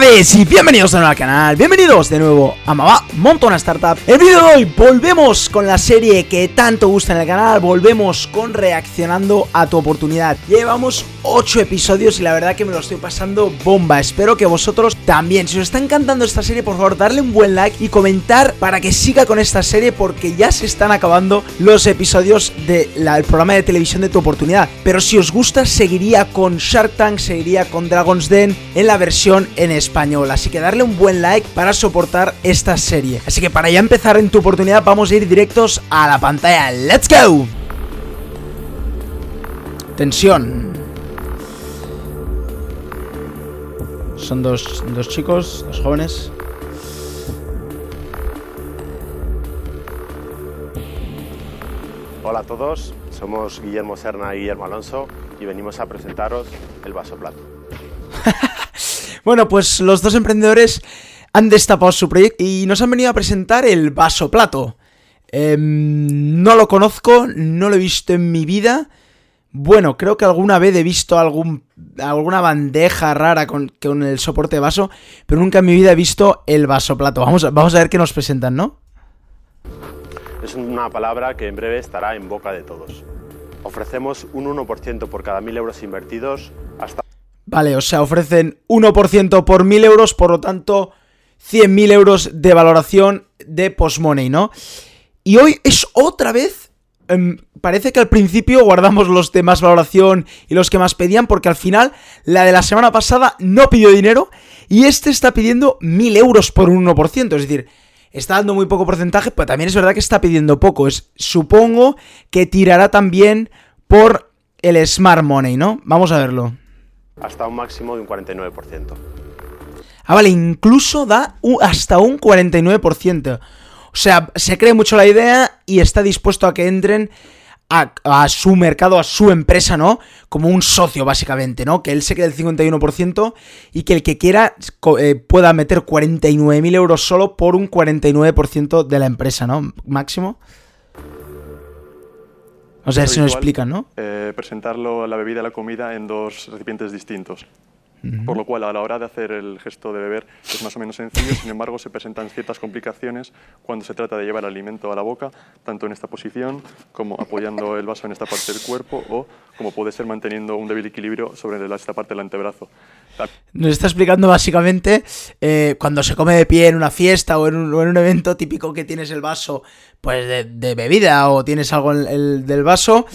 y bienvenidos de nuevo al canal, bienvenidos de nuevo a Mamá Montona Startup. El vídeo de hoy volvemos con la serie que tanto gusta en el canal, volvemos con reaccionando a tu oportunidad. Llevamos 8 episodios y la verdad que me lo estoy pasando bomba, espero que vosotros también. Si os está encantando esta serie por favor darle un buen like y comentar para que siga con esta serie porque ya se están acabando los episodios del programa de televisión de tu oportunidad. Pero si os gusta seguiría con Shark Tank, seguiría con Dragon's Den en la versión en español. Así que darle un buen like para soportar esta serie. Así que para ya empezar en tu oportunidad vamos a ir directos a la pantalla. ¡Let's go! Tensión. Son dos, dos chicos, dos jóvenes. Hola a todos, somos Guillermo Serna y Guillermo Alonso y venimos a presentaros el vaso plato. Bueno, pues los dos emprendedores han destapado su proyecto y nos han venido a presentar el vaso plato. Em, no lo conozco, no lo he visto en mi vida. Bueno, creo que alguna vez he visto algún, alguna bandeja rara con, el soporte de vaso, pero nunca en mi vida he visto el vaso plato. Vamos vamos a ver qué nos presentan, ¿no? Es una palabra que en breve estará en boca de todos. Ofrecemos un 1% por cada 1.000 euros invertidos hasta Vale, o sea, ofrecen 1% por 1000 euros, por lo tanto, 100.000 euros de valoración de postmoney, ¿no? Y hoy es otra vez. Em, parece que al principio guardamos los de más valoración y los que más pedían, porque al final la de la semana pasada no pidió dinero y este está pidiendo 1000 euros por un 1%. Es decir, está dando muy poco porcentaje, pero también es verdad que está pidiendo poco. Es, supongo que tirará también por el Smart Money, ¿no? Vamos a verlo hasta un máximo de un 49%. Ah, vale, incluso da hasta un 49%. O sea, se cree mucho la idea y está dispuesto a que entren a, su mercado, a su empresa, ¿no? Como un socio, básicamente, ¿no? Que él se quede el 51% y que el que quiera eh, pueda meter 49.000 euros solo por un 49% de la empresa, ¿no? Máximo. O sea, si nos explican, ¿no? Eh, presentarlo, la bebida y la comida en dos recipientes distintos. Por lo cual, a la hora de hacer el gesto de beber es más o menos sencillo, sin embargo, se presentan ciertas complicaciones cuando se trata de llevar alimento a la boca, tanto en esta posición como apoyando el vaso en esta parte del cuerpo o como puede ser manteniendo un débil equilibrio sobre esta parte del antebrazo. Nos está explicando básicamente eh, cuando se come de pie en una fiesta o en un, evento típico que tienes el vaso pues de, bebida o tienes algo en el, del vaso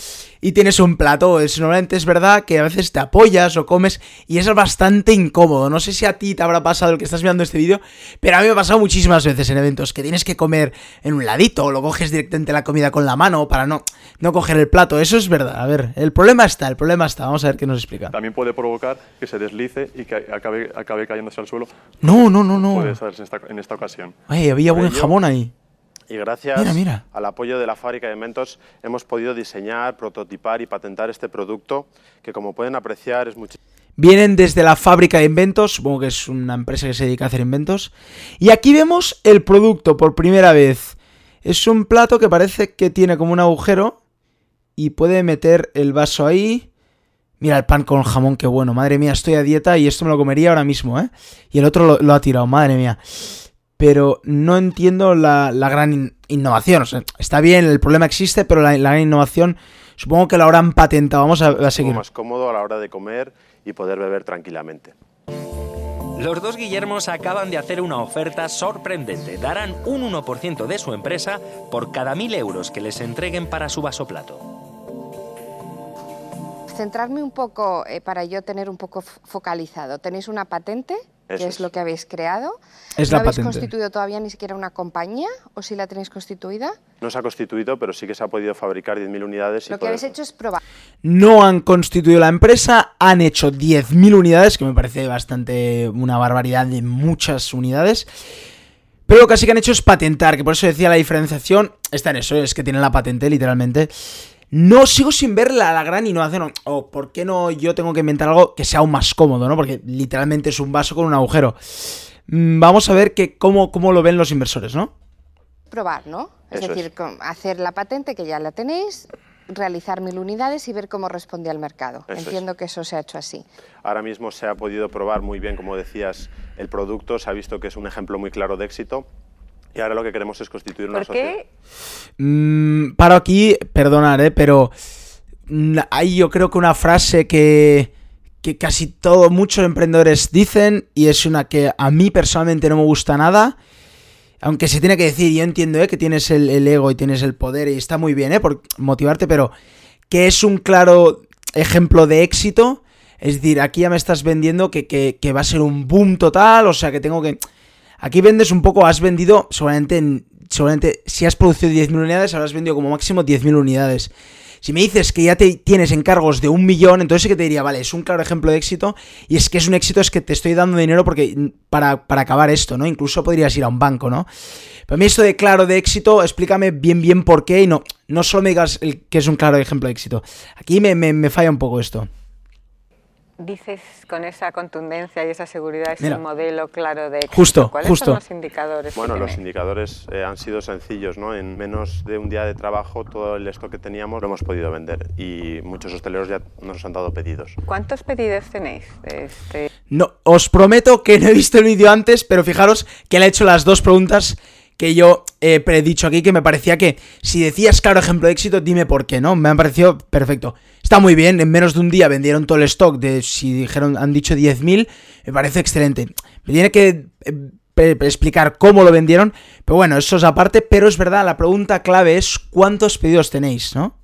y tienes un plato. Es, normalmente es verdad que a veces te apoyas o comes y es bastante incómodo. No sé si a ti te habrá pasado el que estás mirando este vídeo, pero a mí me ha pasado muchísimas veces en eventos que tienes que comer en un ladito o lo coges directamente la comida con la mano para no, no coger el plato. Eso es verdad. A ver, el problema está, el problema está. Vamos a ver qué nos explica. También puede provocar que se deslice y que acabe, acabe cayéndose al suelo. No, no, no, no. Puede ser en esta, en esta ocasión. Ay, había buen jamón ahí y gracias al apoyo de la fábrica de Mentos hemos podido diseñar, prototipar y patentar este producto que como pueden apreciar es mucho... Vienen desde la fábrica de inventos, supongo que es una empresa que se dedica a hacer inventos. Y aquí vemos el producto por primera vez. Es un plato que parece que tiene como un agujero y puede meter el vaso ahí. Mira el pan con jamón, qué bueno. Madre mía, estoy a dieta y esto me lo comería ahora mismo, ¿eh? Y el otro lo, lo ha tirado, madre mía pero no entiendo la, gran innovación. está bien, el problema existe, pero la, gran innovación supongo que la habrán patentado. Vamos a, a seguir. más cómodo a la hora de comer y poder beber tranquilamente. Los dos Guillermos acaban de hacer una oferta sorprendente. Darán un 1% de su empresa por cada mil euros que les entreguen para su vasoplato. Centrarme un poco eh, para yo tener un poco focalizado. ¿Tenéis una patente? ¿Qué es, lo que habéis creado. Es ¿No la habéis constituido todavía ni siquiera una compañía o si la tenéis constituida? No se ha constituido, pero sí que se ha podido fabricar 10.000 unidades. lo que habéis hecho es probar. No han constituido la empresa, han hecho 10.000 unidades, que me parece bastante una barbaridad de muchas unidades. Pero lo que sí que han hecho es patentar, que por eso decía la diferenciación está en eso, es que tienen la patente literalmente. No sigo sin ver la, gran innovación. O por qué no yo tengo que inventar algo que sea aún más cómodo, ¿no? Porque literalmente es un vaso con un agujero. Mm, vamos a ver que cómo, cómo lo ven los inversores, ¿no? Probar, ¿no? Es decir, hacer la patente que ya la tenéis, realizar mil unidades y ver cómo respondía el mercado. Entiendo que eso se ha hecho así. Ahora mismo se ha podido probar muy bien, como decías, el producto, se ha visto que es un ejemplo muy claro de éxito. Y ahora lo que queremos es constituir una ¿Por qué? Mm, paro aquí, perdonar, ¿eh? pero mm, hay yo creo que una frase que, que casi todo, muchos emprendedores dicen y es una que a mí personalmente no me gusta nada. Aunque se tiene que decir, yo entiendo ¿eh? que tienes el, ego y tienes el poder y está muy bien ¿eh? por motivarte, pero que es un claro ejemplo de éxito. Es decir, aquí ya me estás vendiendo que, que va a ser un boom total, o sea que tengo que... Aquí vendes un poco, has vendido seguramente, seguramente si has producido 10.000 unidades, habrás vendido como máximo 10.000 unidades. Si me dices que ya te tienes encargos de un millón, entonces sí que te diría, vale, es un claro ejemplo de éxito. Y es que es un éxito, es que te estoy dando dinero porque para, para acabar esto, ¿no? Incluso podrías ir a un banco, ¿no? Para mí esto de claro de éxito, explícame bien bien por qué y no, no solo me digas que es un claro ejemplo de éxito. Aquí me, me falla un poco esto dices con esa contundencia y esa seguridad, es un modelo claro de éxito. Justo, ¿Cuáles justo. son los indicadores? Bueno, los indicadores eh, han sido sencillos, ¿no? En menos de un día de trabajo todo el stock que teníamos lo hemos podido vender y muchos hosteleros ya nos han dado pedidos. ¿Cuántos pedidos tenéis? Este... No, os prometo que no he visto el vídeo antes, pero fijaros que le he hecho las dos preguntas que yo he predicho aquí, que me parecía que si decías claro ejemplo de éxito, dime por qué, ¿no? Me han parecido perfecto. Está muy bien, en menos de un día vendieron todo el stock de, si dijeron, han dicho 10.000, me parece excelente. Me tiene que eh, explicar cómo lo vendieron, pero bueno, eso es aparte, pero es verdad, la pregunta clave es cuántos pedidos tenéis, ¿no?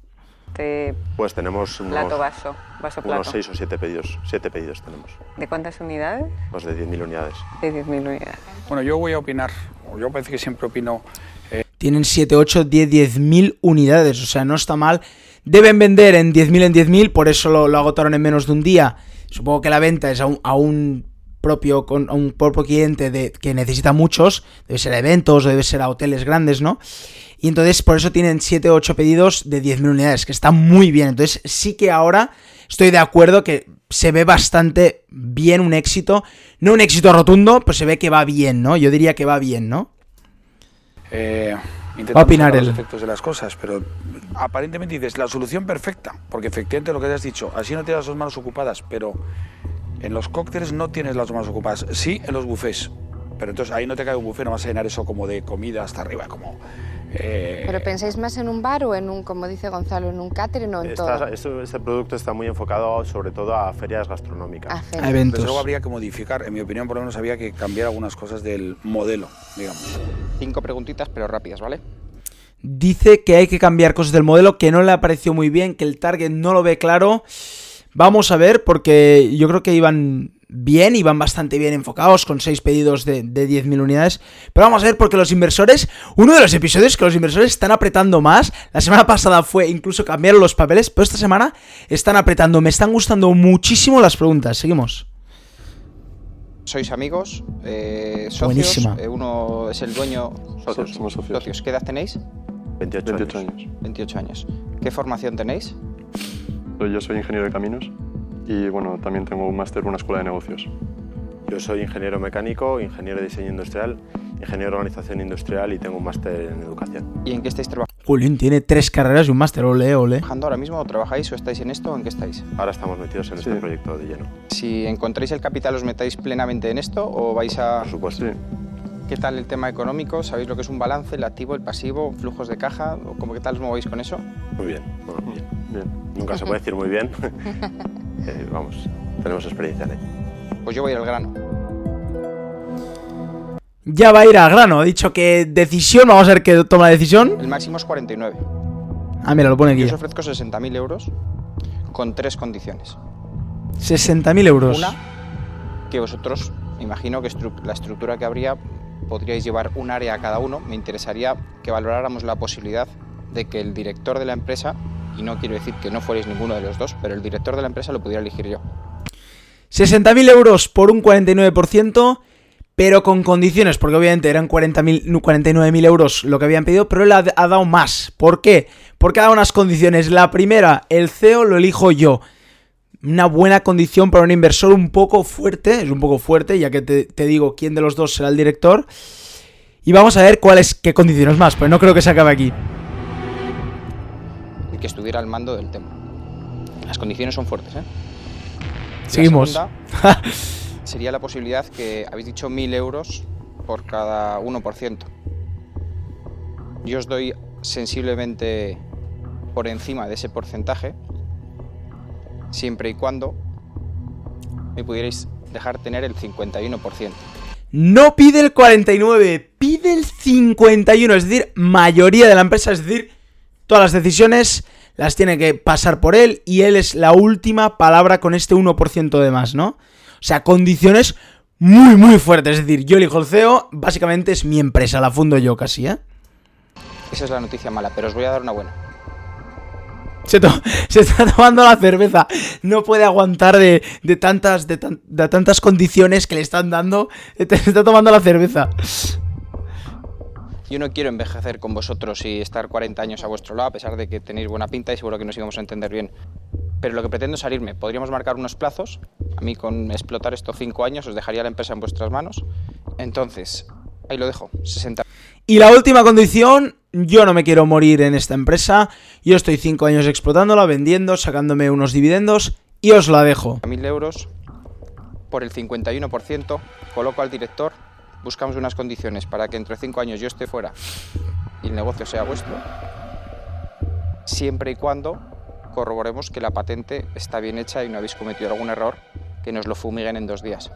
Pues tenemos unos, plato, vaso, vaso, unos 6 o 7 pedidos, 7 pedidos tenemos. ¿De cuántas unidades? Pues de 10.000 unidades. De 10.000 unidades. Bueno, yo voy a opinar, yo parece que siempre opino... Eh... Tienen 7, 8, 10, 10.000 unidades, o sea, no está mal. Deben vender en 10.000 en 10.000, por eso lo, agotaron en menos de un día. Supongo que la venta es a un, propio, a un propio cliente que necesita muchos, debe ser a eventos o debe ser a hoteles grandes, ¿no? Y entonces por eso tienen 7 o 8 pedidos de 10.000 unidades, que está muy bien. Entonces sí que ahora estoy de acuerdo que se ve bastante bien un éxito. No un éxito rotundo, pues se ve que va bien, ¿no? Yo diría que va bien, ¿no? Eh, Va opinar los efectos de las cosas, pero aparentemente dices la solución perfecta, porque efectivamente lo que te has dicho, así no tienes las dos manos ocupadas, pero en los cócteles no tienes las dos manos ocupadas, sí en los buffets, pero entonces ahí no te cae un buffet, no vas a llenar eso como de comida hasta arriba, como eh, ¿Pero pensáis más en un bar o en un, como dice Gonzalo, en un catering o en todo? este producto está muy enfocado sobre todo a ferias gastronómicas. A, eventos. luego habría que modificar, en mi opinión por lo menos había que cambiar algunas cosas del modelo, digamos. Cinco preguntitas pero rápidas, ¿vale? Dice que hay que cambiar cosas del modelo, que no le ha parecido muy bien, que el target no lo ve claro. Vamos a ver, porque yo creo que iban bien y van bastante bien enfocados con 6 pedidos de, de 10.000 unidades. Pero vamos a ver porque los inversores, uno de los episodios que los inversores están apretando más, la semana pasada fue incluso cambiar los papeles, pero esta semana están apretando. Me están gustando muchísimo las preguntas. Seguimos. Sois amigos, eh, socios, eh, uno es el dueño. Socios, somos socios. ¿Qué edad tenéis? 28, 28 años. años. 28 años. ¿Qué formación tenéis? Yo soy ingeniero de caminos y bueno, también tengo un máster en una escuela de negocios. Yo soy ingeniero mecánico, ingeniero de diseño industrial, ingeniero de organización industrial y tengo un máster en educación. ¿Y en qué estáis trabajando? Julín tiene tres carreras y un máster, ole, ole. ¿Trabajando ahora mismo? ¿Trabajáis o estáis en esto o en qué estáis? Ahora estamos metidos en este proyecto de lleno. Si encontráis el capital, ¿os metáis plenamente en esto o vais a...? Por supuesto. Sí. ¿Qué tal el tema económico? ¿Sabéis lo que es un balance, el activo, el pasivo, flujos de caja? ¿Cómo qué tal os movéis con eso? Muy bien, bien. bien. Nunca se puede decir muy bien. Eh, vamos, tenemos experiencia en ello. Pues yo voy a ir al grano. Ya va a ir al grano. Ha dicho que decisión, vamos a ver qué toma la decisión. El máximo es 49. Ah, mira, lo pone aquí. Yo os ofrezco 60.000 euros con tres condiciones. 60.000 euros. Una, que vosotros, imagino que la estructura que habría podríais llevar un área a cada uno. Me interesaría que valoráramos la posibilidad de que el director de la empresa y no quiero decir que no fuerais ninguno de los dos, pero el director de la empresa lo pudiera elegir yo. 60.000 euros por un 49%, pero con condiciones, porque obviamente eran 49.000 euros lo que habían pedido, pero él ha, dado más. ¿Por qué? Porque ha dado unas condiciones. La primera, el CEO lo elijo yo. Una buena condición para un inversor un poco fuerte, es un poco fuerte, ya que te, te digo quién de los dos será el director. Y vamos a ver cuáles, qué condiciones más, pues no creo que se acabe aquí. Que estuviera al mando del tema. Las condiciones son fuertes, ¿eh? Seguimos. sería la posibilidad que habéis dicho 1.000 euros por cada 1%. Yo os doy sensiblemente por encima de ese porcentaje, siempre y cuando me pudierais dejar tener el 51%. No pide el 49, pide el 51, es decir, mayoría de la empresa, es decir, todas las decisiones las tiene que pasar por él y él es la última palabra con este 1% de más, ¿no? O sea, condiciones muy, muy fuertes. Es decir, yo elijo el CEO, básicamente es mi empresa, la fundo yo casi, ¿eh? Esa es la noticia mala, pero os voy a dar una buena. Se, está tomando la cerveza. No puede aguantar de, tantas, de, tantas condiciones que le están dando. Se está tomando la cerveza. Yo no quiero envejecer con vosotros y estar 40 años a vuestro lado, a pesar de que tenéis buena pinta y seguro que nos íbamos a entender bien. Pero lo que pretendo es salirme. Podríamos marcar unos plazos. A mí con explotar estos 5 años os dejaría la empresa en vuestras manos. Entonces, ahí lo dejo. 60. Y la última condición, yo no me quiero morir en esta empresa. Yo estoy 5 años explotándola, vendiendo, sacándome unos dividendos y os la dejo. 1.000 euros por el 51%. Coloco al director buscamos unas condiciones para que entre cinco años yo esté fuera y el negocio sea vuestro, siempre y cuando corroboremos que la patente está bien hecha y no habéis cometido algún error, que nos lo fumiguen en dos días.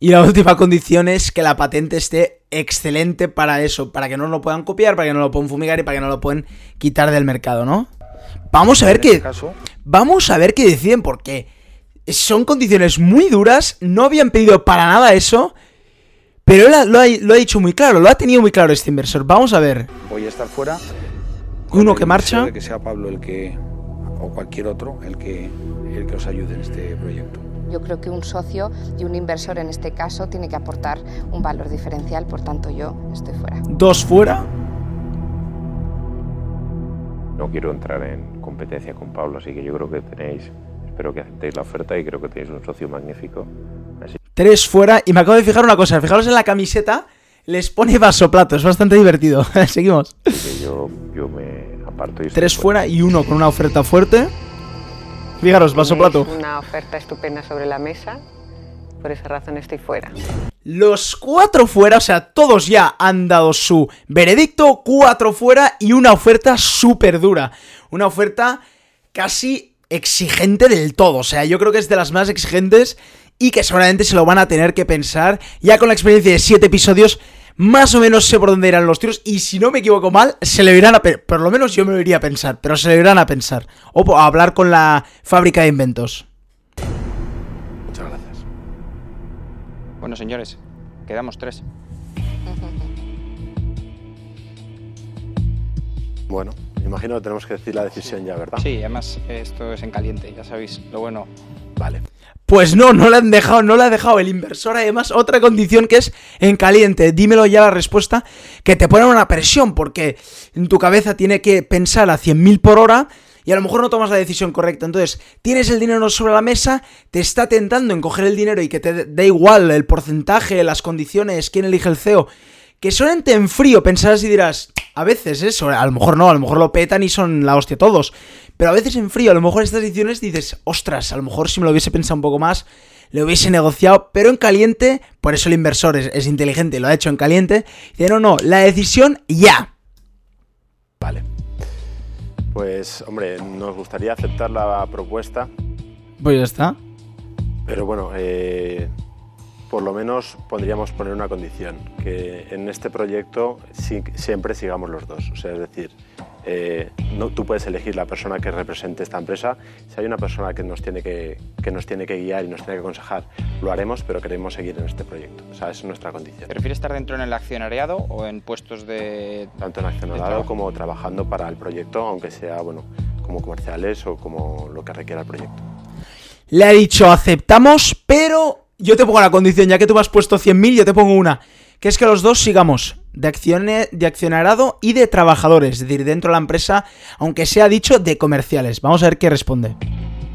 Y la última condición es que la patente esté excelente para eso, para que no lo puedan copiar, para que no lo puedan fumigar y para que no lo puedan quitar del mercado, ¿no? Vamos a ver qué. Este vamos a ver qué deciden, porque son condiciones muy duras, no habían pedido para nada eso, pero él lo ha, dicho muy claro, lo ha tenido muy claro este inversor. Vamos a ver. Voy a estar fuera. Uno que marcha. De que sea Pablo el que, o cualquier otro, el que, el que os ayude en este proyecto. Yo creo que un socio y un inversor en este caso tiene que aportar un valor diferencial, por tanto yo estoy fuera. ¿Dos fuera? No quiero entrar en competencia con Pablo, así que yo creo que tenéis, espero que aceptéis la oferta y creo que tenéis un socio magnífico. Tres fuera. Y me acabo de fijar una cosa. Fijaros en la camiseta. Les pone vasoplato. Es bastante divertido. Seguimos. yo, me aparto Tres fuera y uno con una oferta fuerte. Fijaros, vasoplato. Una oferta estupenda sobre la mesa. Por esa razón estoy fuera. Los cuatro fuera, o sea, todos ya han dado su veredicto, cuatro fuera y una oferta súper dura. Una oferta casi exigente del todo, o sea, yo creo que es de las más exigentes y que seguramente se lo van a tener que pensar. Ya con la experiencia de 7 episodios, más o menos sé por dónde irán los tiros. Y si no me equivoco mal, se le irán a Por lo menos yo me lo iría a pensar, pero se le irán a pensar. O a hablar con la fábrica de inventos. Muchas gracias. Bueno, señores, quedamos tres. Bueno, me imagino que tenemos que decir la decisión ya, ¿verdad? Sí, además esto es en caliente, ya sabéis. Lo bueno. Vale. Pues no, no le han dejado, no le ha dejado el inversor. Además, otra condición que es en caliente. Dímelo ya la respuesta, que te pone una presión, porque en tu cabeza tiene que pensar a 100.000 por hora y a lo mejor no tomas la decisión correcta. Entonces, tienes el dinero sobre la mesa, te está tentando en coger el dinero y que te da igual el porcentaje, las condiciones, quién elige el CEO. Que solamente en frío pensarás y dirás, a veces eso, a lo mejor no, a lo mejor lo petan y son la hostia todos. Pero a veces en frío, a lo mejor estas ediciones dices, ostras, a lo mejor si me lo hubiese pensado un poco más, le hubiese negociado, pero en caliente, por eso el inversor es, inteligente, lo ha hecho en caliente. Dice, no, no, la decisión ya. Vale. Pues, hombre, nos gustaría aceptar la propuesta. Pues ya está. Pero bueno, eh, por lo menos podríamos poner una condición, que en este proyecto siempre sigamos los dos. O sea, es decir, eh, no, tú puedes elegir la persona que represente esta empresa. Si hay una persona que nos, tiene que, que nos tiene que guiar y nos tiene que aconsejar, lo haremos, pero queremos seguir en este proyecto. O sea, esa es nuestra condición. ¿Prefiere estar dentro en el accionariado o en puestos de...? Tanto en accionariado como trabajando para el proyecto, aunque sea bueno, como comerciales o como lo que requiera el proyecto. Le ha dicho aceptamos, pero yo te pongo la condición, ya que tú me has puesto 100.000, yo te pongo una, que es que los dos sigamos de, acciones, de accionarado y de trabajadores, es decir, dentro de la empresa, aunque sea dicho de comerciales. Vamos a ver qué responde.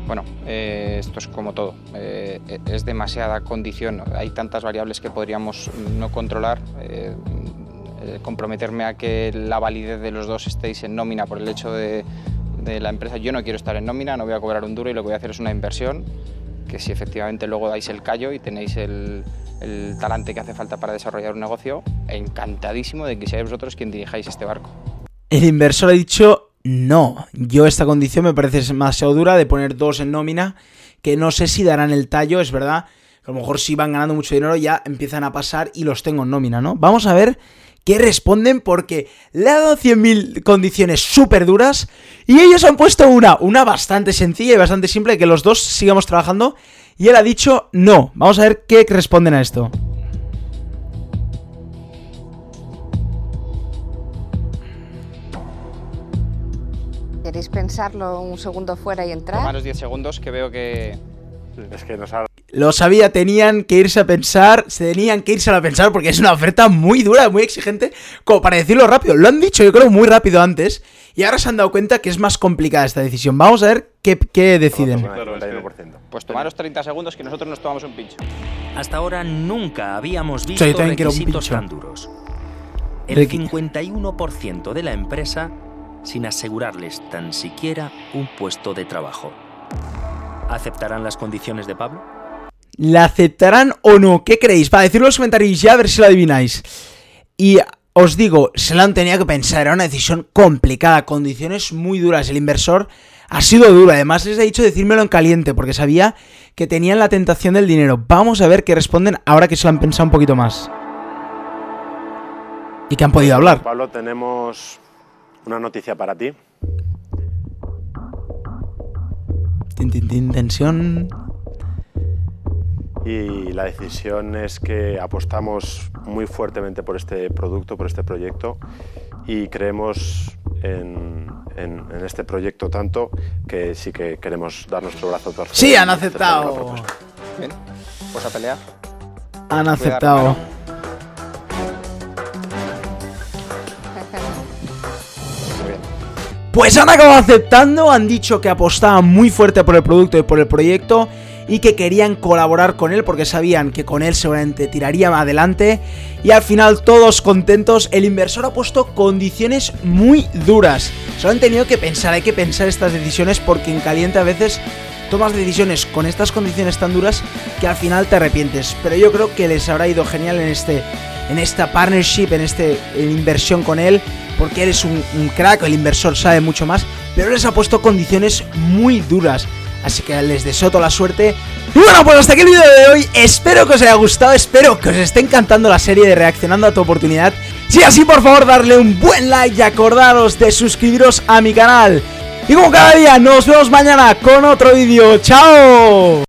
Bueno, eh, esto es como todo, eh, es demasiada condición, hay tantas variables que podríamos no controlar. Eh, comprometerme a que la validez de los dos estéis en nómina por el hecho de, de la empresa, yo no quiero estar en nómina, no voy a cobrar un duro y lo que voy a hacer es una inversión que si efectivamente luego dais el callo y tenéis el, el talante que hace falta para desarrollar un negocio, encantadísimo de que seáis vosotros quien dirijáis este barco. El inversor ha dicho no, yo esta condición me parece demasiado dura de poner dos en nómina, que no sé si darán el tallo, es verdad, a lo mejor si van ganando mucho dinero ya empiezan a pasar y los tengo en nómina, ¿no? Vamos a ver qué responden porque le ha dado 100.000 condiciones súper duras y ellos han puesto una, una bastante sencilla y bastante simple, que los dos sigamos trabajando y él ha dicho no. Vamos a ver qué responden a esto. ¿Queréis pensarlo un segundo fuera y entrar? Tomaros 10 segundos que veo que... Es que nos ha... Lo sabía, tenían que irse a pensar, se tenían que irse a pensar porque es una oferta muy dura, muy exigente, como para decirlo rápido. Lo han dicho yo creo muy rápido antes y ahora se han dado cuenta que es más complicada esta decisión. Vamos a ver qué, qué deciden. Pues tomaros 30 segundos que nosotros nos tomamos un pincho. Hasta ahora nunca habíamos visto requisitos tan duros. El 51% de la empresa sin asegurarles tan siquiera un puesto de trabajo. ¿Aceptarán las condiciones de Pablo? ¿La aceptarán o no? ¿Qué creéis? Para decirlo en los comentarios ya a ver si lo adivináis. Y os digo, se lo han tenido que pensar, era una decisión complicada, condiciones muy duras. El inversor ha sido duro, además les he dicho decírmelo en caliente, porque sabía que tenían la tentación del dinero. Vamos a ver qué responden ahora que se lo han pensado un poquito más. Y que han podido hablar. Pablo, tenemos una noticia para ti. Tin, tin, tin, tensión. Y la decisión es que apostamos muy fuertemente por este producto, por este proyecto y creemos en, en, este proyecto tanto que sí que queremos dar nuestro brazo a torcer. Sí, han aceptado. Bien, pues a pelear. Han aceptado. Pues han acabado aceptando, han dicho que apostaban muy fuerte por el producto y por el proyecto y que querían colaborar con él porque sabían que con él seguramente tiraría adelante y al final todos contentos, el inversor ha puesto condiciones muy duras. Solo han tenido que pensar, hay que pensar estas decisiones porque en caliente a veces tomas decisiones con estas condiciones tan duras que al final te arrepientes. Pero yo creo que les habrá ido genial en este en esta partnership, en este inversión con él porque eres un crack, el inversor sabe mucho más, pero les ha puesto condiciones muy duras. Así que les deseo toda la suerte. Y bueno, pues hasta aquí el vídeo de hoy. Espero que os haya gustado, espero que os esté encantando la serie de reaccionando a tu oportunidad. Si así, por favor, darle un buen like y acordaros de suscribiros a mi canal. Y como cada día, nos vemos mañana con otro vídeo. ¡Chao!